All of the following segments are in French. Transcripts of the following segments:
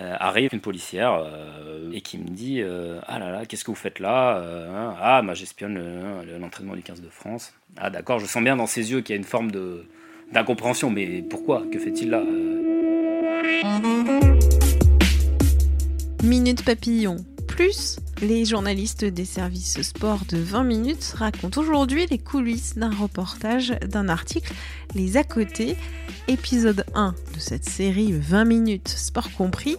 euh, arrive une policière euh, et qui me dit Ah là là, qu'est-ce que vous faites là hein Ah, bah, j'espionne l'entraînement du 15 de France. Ah d'accord, je sens bien dans ses yeux qu'il y a une forme d'incompréhension, mais pourquoi Que fait-il là Minute papillon plus, les journalistes des services sport de 20 minutes racontent aujourd'hui les coulisses d'un reportage d'un article Les à côté, épisode 1 de cette série 20 minutes sport compris,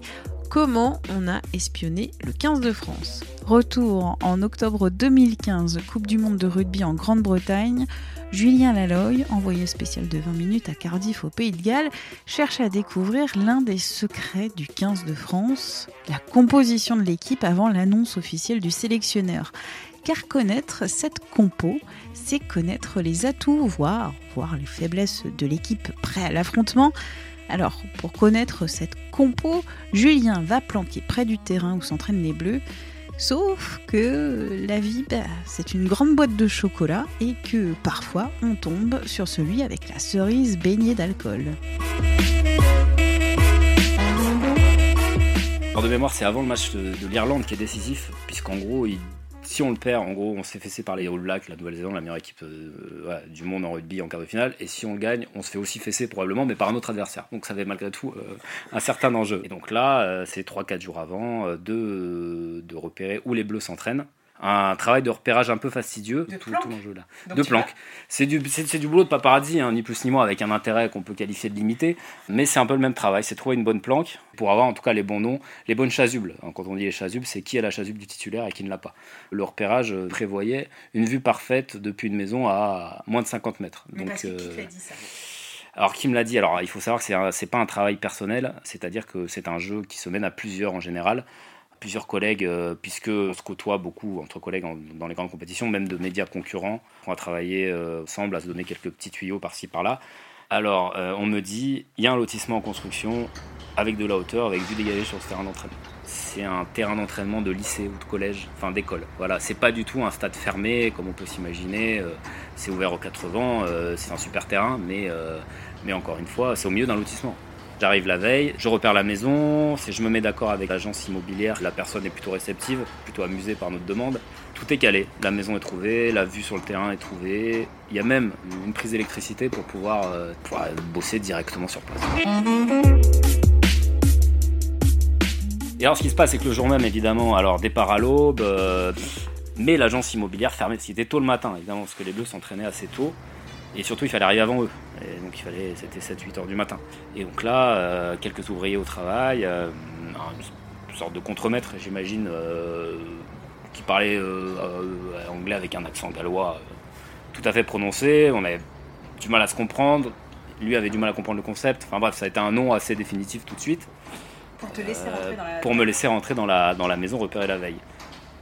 comment on a espionné le 15 de France. Retour en octobre 2015, Coupe du monde de rugby en Grande-Bretagne, Julien Laloy, envoyé spécial de 20 minutes à Cardiff au Pays de Galles, cherche à découvrir l'un des secrets du 15 de France, la composition de l'équipe avant l'annonce officielle du sélectionneur. Car connaître cette compo, c'est connaître les atouts, voire, voire les faiblesses de l'équipe prêt à l'affrontement. Alors, pour connaître cette compo, Julien va planquer près du terrain où s'entraînent les Bleus Sauf que la vie, bah, c'est une grande boîte de chocolat et que parfois on tombe sur celui avec la cerise baignée d'alcool. De mémoire, c'est avant le match de, de l'Irlande qui est décisif, puisqu'en gros, il si on le perd, en gros, on s'est fessé par les All Blacks, la Nouvelle-Zélande, la meilleure équipe euh, du monde en rugby en quart de finale. Et si on le gagne, on se fait aussi fesser probablement, mais par un autre adversaire. Donc ça avait malgré tout euh, un certain enjeu. Et donc là, euh, c'est 3-4 jours avant de, de repérer où les Bleus s'entraînent un travail de repérage un peu fastidieux, de tout, l'enjeu là. de planque. C'est du, c'est, du boulot de paparazzi, hein, ni plus ni moins, avec un intérêt qu'on peut qualifier de limité, mais c'est un peu le même travail, c'est trouver une bonne planque pour avoir en tout cas les bons noms, les bonnes chasubles. Quand on dit les chasubles, c'est qui a la chasuble du titulaire et qui ne l'a pas. Le repérage prévoyait une vue parfaite depuis une maison à moins de 50 mètres. Mais Donc, euh, qui dit ça? alors, qui me l'a dit? Alors, il faut savoir que c'est, c'est pas un travail personnel, c'est-à-dire que c'est un jeu qui se mène à plusieurs en général plusieurs collègues, euh, puisque on se côtoie beaucoup entre collègues dans les grandes compétitions, même de médias concurrents. On a travaillé euh, ensemble à se donner quelques petits tuyaux par-ci par-là. Alors, euh, on me dit, il y a un lotissement en construction avec de la hauteur, avec vue dégagée sur ce terrain d'entraînement. C'est un terrain d'entraînement de lycée ou de collège, enfin d'école. Voilà, c'est pas du tout un stade fermé comme on peut s'imaginer. c'est ouvert aux 80, c'est un super terrain, mais, mais encore une fois, c'est au milieu d'un lotissement. J'arrive la veille, je repère la maison, je me mets d'accord avec l'agence immobilière, la personne est plutôt réceptive, plutôt amusée par notre demande. Tout est calé, la maison est trouvée, la vue sur le terrain est trouvée, il y a même une prise d'électricité pour pouvoir, euh, bosser directement sur place. Et alors ce qui se passe, c'est que le jour même, évidemment, alors départ à l'aube, euh, mais l'agence immobilière fermée, c'était tôt le matin, évidemment, parce que les bleus s'entraînaient assez tôt. Et surtout, il fallait arriver avant eux. Et donc, il fallait, c'était 7-8 heures du matin. Et donc là, euh, quelques ouvriers au travail, euh, une sorte de contremaître, j'imagine, euh, qui parlait anglais avec un accent gallois tout à fait prononcé. On avait du mal à se comprendre. Lui avait du mal à comprendre le concept. Enfin bref, ça a été un nom assez définitif tout de suite. Pour te laisser rentrer dans la... Pour me laisser rentrer dans la, dans la maison repérée la veille.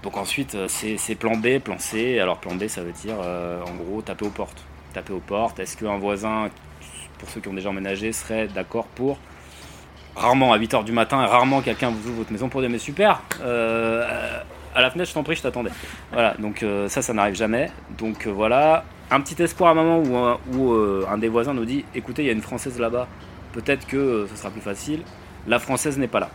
Donc ensuite, c'est plan B, plan C. Alors plan B, ça veut dire en gros taper aux portes aux portes Est-ce qu'un voisin, pour ceux qui ont déjà emménagé, serait d'accord pour Rarement à 8h du matin, rarement quelqu'un vous ouvre votre maison pour dire mais super, euh, à la fenêtre je t'en prie, je t'attendais. Voilà, donc euh, ça, ça n'arrive jamais. Donc euh, voilà, un petit espoir à un moment où, où un des voisins nous dit écoutez, il y a une française là-bas, peut-être que ce sera plus facile. La française n'est pas là.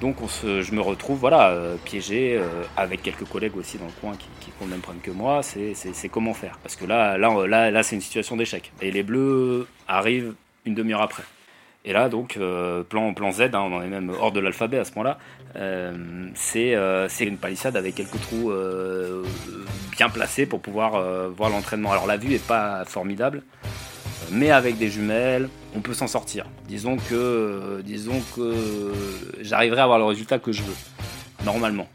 Donc je me retrouve voilà, euh, piégé euh, avec quelques collègues aussi dans le coin qui, qui ont le même problème que moi. C'est comment faire Parce que là, là, là, c'est une situation d'échec. Et les bleus arrivent une demi-heure après. Et là, donc, euh, plan, plan Z, hein, on est même hors de l'alphabet à ce moment-là, c'est une palissade avec quelques trous bien placés pour pouvoir voir l'entraînement. Alors la vue n'est pas formidable, mais avec des jumelles, on peut s'en sortir. Disons que, disons que j'arriverai à avoir le résultat que je veux, normalement.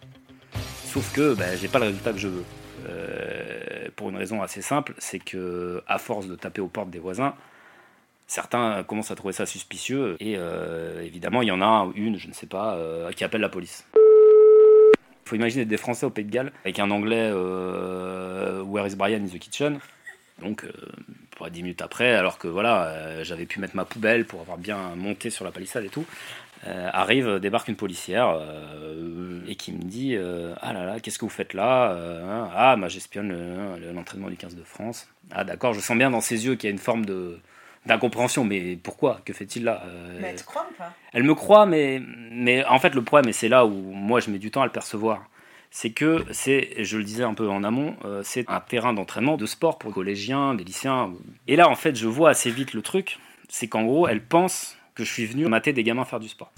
Sauf que ben, j'ai pas le résultat que je veux. Euh, pour une raison assez simple, c'est que à force de taper aux portes des voisins, certains commencent à trouver ça suspicieux et euh, évidemment il y en a une, je ne sais pas, euh, qui appelle la police. Il faut imaginer des Français au Pays de Galles avec un anglais Where is Brian in the kitchen? Donc, euh, 10 minutes après, alors que voilà, euh, j'avais pu mettre ma poubelle pour avoir bien monté sur la palissade et tout, euh, arrive, débarque une policière euh, et qui me dit Ah là là, qu'est-ce que vous faites là hein Ah, bah, j'espionne l'entraînement du 15 de France. Ah d'accord, je sens bien dans ses yeux qu'il y a une forme de d'incompréhension. Mais pourquoi Que fait-il là Mais elle te croit ou pas? Elle me croit, mais, mais en fait, le problème, et c'est là où moi je mets du temps à le percevoir, c'est que c'est, je le disais un peu en amont, euh, c'est un terrain d'entraînement de sport pour les collégiens, des lycéens. Et là, en fait, je vois assez vite le truc, c'est qu'en gros, elle pense que je suis venu mater des gamins faire du sport.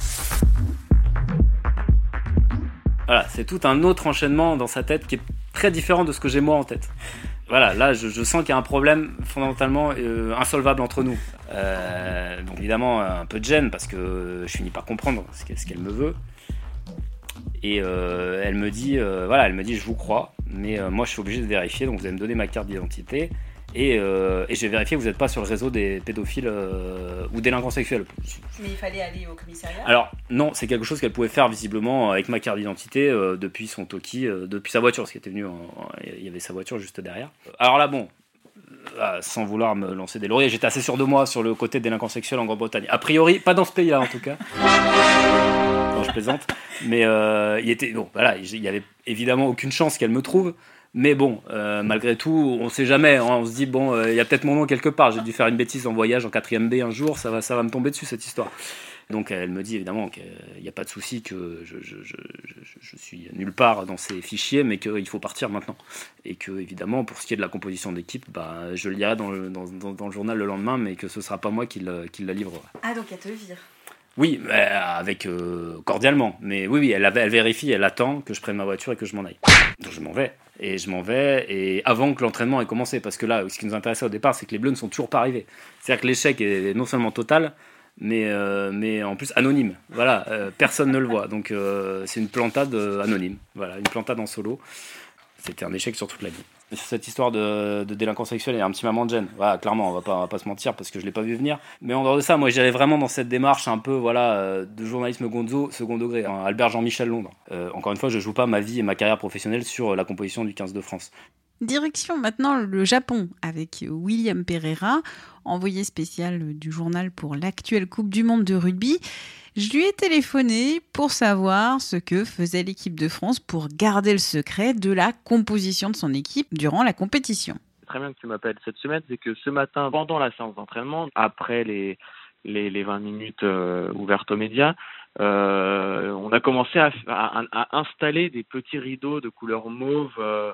Voilà, c'est tout un autre enchaînement dans sa tête qui est très différent de ce que j'ai moi en tête. Voilà, là, je, je sens qu'il y a un problème fondamentalement euh, insolvable entre nous. Euh, donc évidemment, un peu de gêne parce que je finis par comprendre ce qu'elle me veut. Et euh, elle me dit, euh, voilà, elle me dit, je vous crois, mais euh, moi, je suis obligé de vérifier. Donc, vous allez me donner ma carte d'identité. Et, et je vais vérifier que vous n'êtes pas sur le réseau des pédophiles ou délinquants sexuels. Mais il fallait aller au commissariat? Alors non, c'est quelque chose qu'elle pouvait faire visiblement avec ma carte d'identité depuis son Toki, depuis sa voiture, parce qu'elle était venue, en- en- il y avait sa voiture juste derrière. Alors là, bon, euh, sans vouloir me lancer des lauriers, j'étais assez sûr de moi sur le côté délinquants sexuels en Grande-Bretagne. A priori, pas dans ce pays-là en tout cas. Je plaisante. Mais euh, il était bon, voilà, il y avait évidemment aucune chance qu'elle me trouve. Mais bon, euh, malgré tout, on sait jamais. hein. on se dit bon, euh, il y a peut-être mon nom quelque part. J'ai dû faire une bêtise en voyage en 4ème B un jour. Ça va, ça va me tomber dessus cette histoire. Donc elle me dit évidemment qu'il n'y a pas de souci, que je, je, suis nulle part dans ces fichiers, mais qu'il faut partir maintenant. Et que évidemment, pour ce qui est de la composition d'équipe, bah, je lirai dans le, dans, dans- le journal le lendemain, mais que ce sera pas moi qui, le- qui la livrera. Ah, donc elle te vire. Oui, mais avec euh, cordialement. Mais oui, oui, elle, vérifie, elle attend que je prenne ma voiture et que je m'en aille. Donc je m'en vais. Et je m'en vais, et avant que l'entraînement ait commencé, parce que là, ce qui nous intéressait au départ, c'est que les Bleus ne sont toujours pas arrivés. C'est-à-dire que l'échec est non seulement total, mais, euh, mais en plus anonyme. Voilà, euh, personne ne le voit. Donc euh, c'est une plantade euh, anonyme. Voilà, une plantade en solo. C'était un échec sur toute la vie. Cette histoire de, délinquance sexuelle, a un petit moment de gêne. Clairement, on va pas, on va pas se mentir parce que je l'ai pas vu venir. Mais en dehors de ça, moi, j'allais vraiment dans cette démarche un peu, voilà, euh, de journalisme gonzo, second degré. hein, Albert Jean-Michel Londres. Euh, encore une fois, je joue pas ma vie et ma carrière professionnelle sur la composition du 15 de France. Direction maintenant le Japon avec William Pereira, envoyé spécial du journal pour l'actuelle Coupe du Monde de rugby. Je lui ai téléphoné pour savoir ce que faisait l'équipe de France pour garder le secret de la composition de son équipe durant la compétition. très bien que tu m'appelles cette semaine, c'est que ce matin, pendant la séance d'entraînement, après les, les, les 20 minutes euh, ouvertes aux médias, euh, on a commencé à, à, à installer des petits rideaux de couleur mauve euh,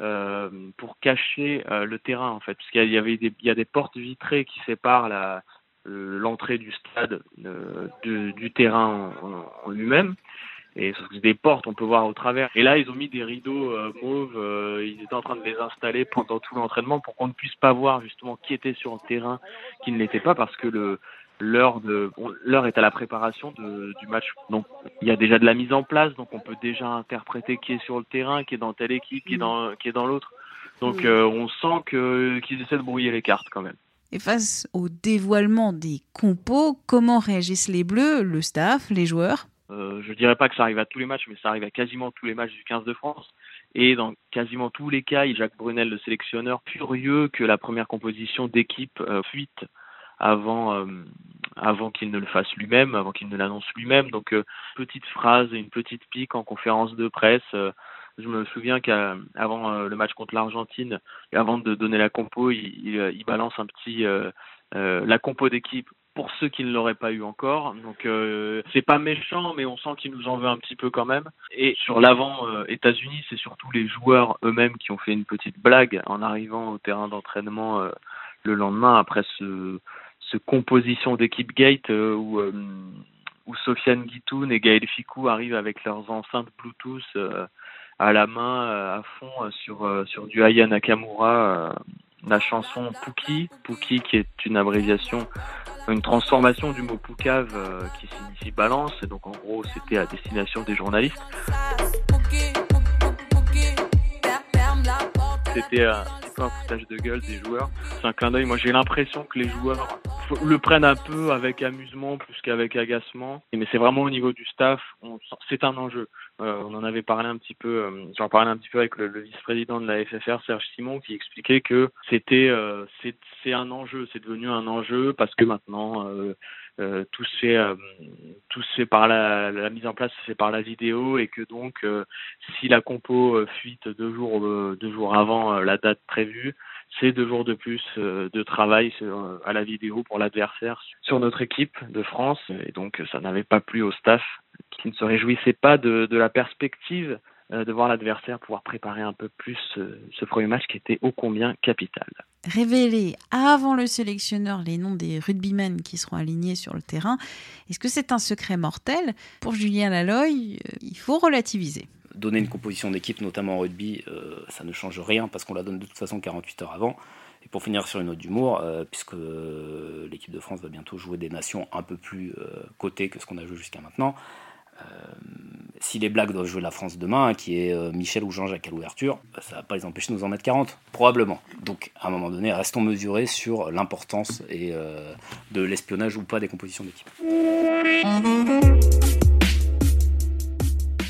euh, pour cacher euh, le terrain, en fait. Parce qu'il y avait des, il y a des portes vitrées qui séparent la, l'entrée du stade euh, de- du terrain en, en- lui-même. Et sauf que des portes, on peut voir au travers. Et là, ils ont mis des rideaux euh, mauves. ils étaient en train de les installer pendant tout l'entraînement pour qu'on ne puisse pas voir justement qui était sur le terrain, qui ne l'était pas, parce que le l'heure de on- l'heure est à la préparation de, du match. Donc il y a déjà de la mise en place, donc on peut déjà interpréter qui est sur le terrain, qui est dans telle équipe, qui est dans qui est dans l'autre. Donc Mm. euh, on sent que qu'ils essaient de brouiller les cartes quand même. Et face au dévoilement des compos, comment réagissent les Bleus, le staff, les joueurs? Euh, je dirais pas que ça arrive à tous les matchs, mais ça arrive à quasiment tous les matchs du 15 de France. Et dans quasiment tous les cas, il y a Jacques Brunel, le sélectionneur, furieux que la première composition d'équipe euh, fuite avant, euh, avant qu'il ne le fasse lui-même, avant qu'il ne l'annonce lui-même. Donc, euh, petite phrase, une petite pique en conférence de presse. euh, je me souviens qu'avant le match contre l'Argentine, avant de donner la compo, il, balance un petit la compo d'équipe pour ceux qui ne l'auraient pas eu encore. Donc euh, c'est pas méchant, mais on sent qu'il nous en veut un petit peu quand même. Et sur l'avant États-Unis, c'est surtout les joueurs eux-mêmes qui ont fait une petite blague en arrivant au terrain d'entraînement le lendemain après ce, composition d'équipe Gate euh, où euh, où Sofiane Guitoun et Gaël Ficou arrivent avec leurs enceintes Bluetooth euh, à la main à fond sur sur du Aya Nakamura la chanson Puki Puki qui est une abréviation une transformation du mot Poucave qui signifie balance. Et donc en gros c'était à destination des journalistes c'était un un foutage de gueule des joueurs c'est un clin d'œil. Moi j'ai l'impression que les joueurs le prennent un peu avec amusement plus qu'avec agacement. Mais c'est vraiment au niveau du staff c'est un enjeu. Euh, on en avait parlé un petit peu, euh, j'en parlais un petit peu avec le, vice-président de la FFR, Serge Simon, qui expliquait que c'était, euh, c'est un enjeu, c'est devenu un enjeu parce que maintenant euh, euh, tout se fait, euh, tout se fait par la, mise en place fait par la vidéo et que donc euh, si la compo euh, fuite deux jours, euh, deux jours avant euh, la date prévue, c'est deux jours de plus de travail à la vidéo pour l'adversaire sur notre équipe de France. Et donc, ça n'avait pas plu au staff qui ne se réjouissait pas de la perspective de voir l'adversaire pouvoir préparer un peu plus ce premier match qui était ô combien capital. Révéler avant le sélectionneur les noms des rugbymen qui seront alignés sur le terrain, est-ce que c'est un secret mortel? Pour Julien Laloy, il faut relativiser donner une composition d'équipe, notamment en rugby, euh, ça ne change rien parce qu'on la donne de toute façon 48 heures avant. Et pour finir sur une note d'humour, euh, puisque euh, l'équipe de France va bientôt jouer des nations un peu plus cotées que ce qu'on a joué jusqu'à maintenant, si les Blacks doivent jouer la France demain, qui est Michel ou Jean-Jacques à l'ouverture, bah, ça va pas les empêcher de nous en mettre 40, probablement. Donc à un moment donné, restons mesurés sur l'importance et de l'espionnage ou pas des compositions d'équipe.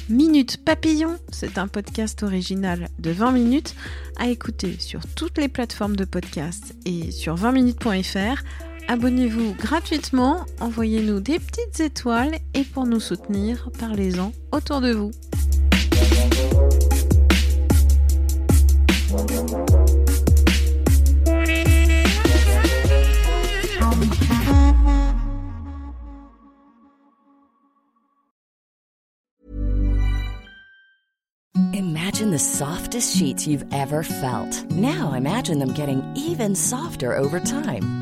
Minute Papillon, c'est un podcast original de 20 minutes à écouter sur toutes les plateformes de podcast et sur 20minutes.fr. Abonnez-vous gratuitement, envoyez-nous des petites étoiles et pour nous soutenir, parlez-en autour de vous. Imagine the softest sheets you've ever felt. Now imagine them getting even softer over time.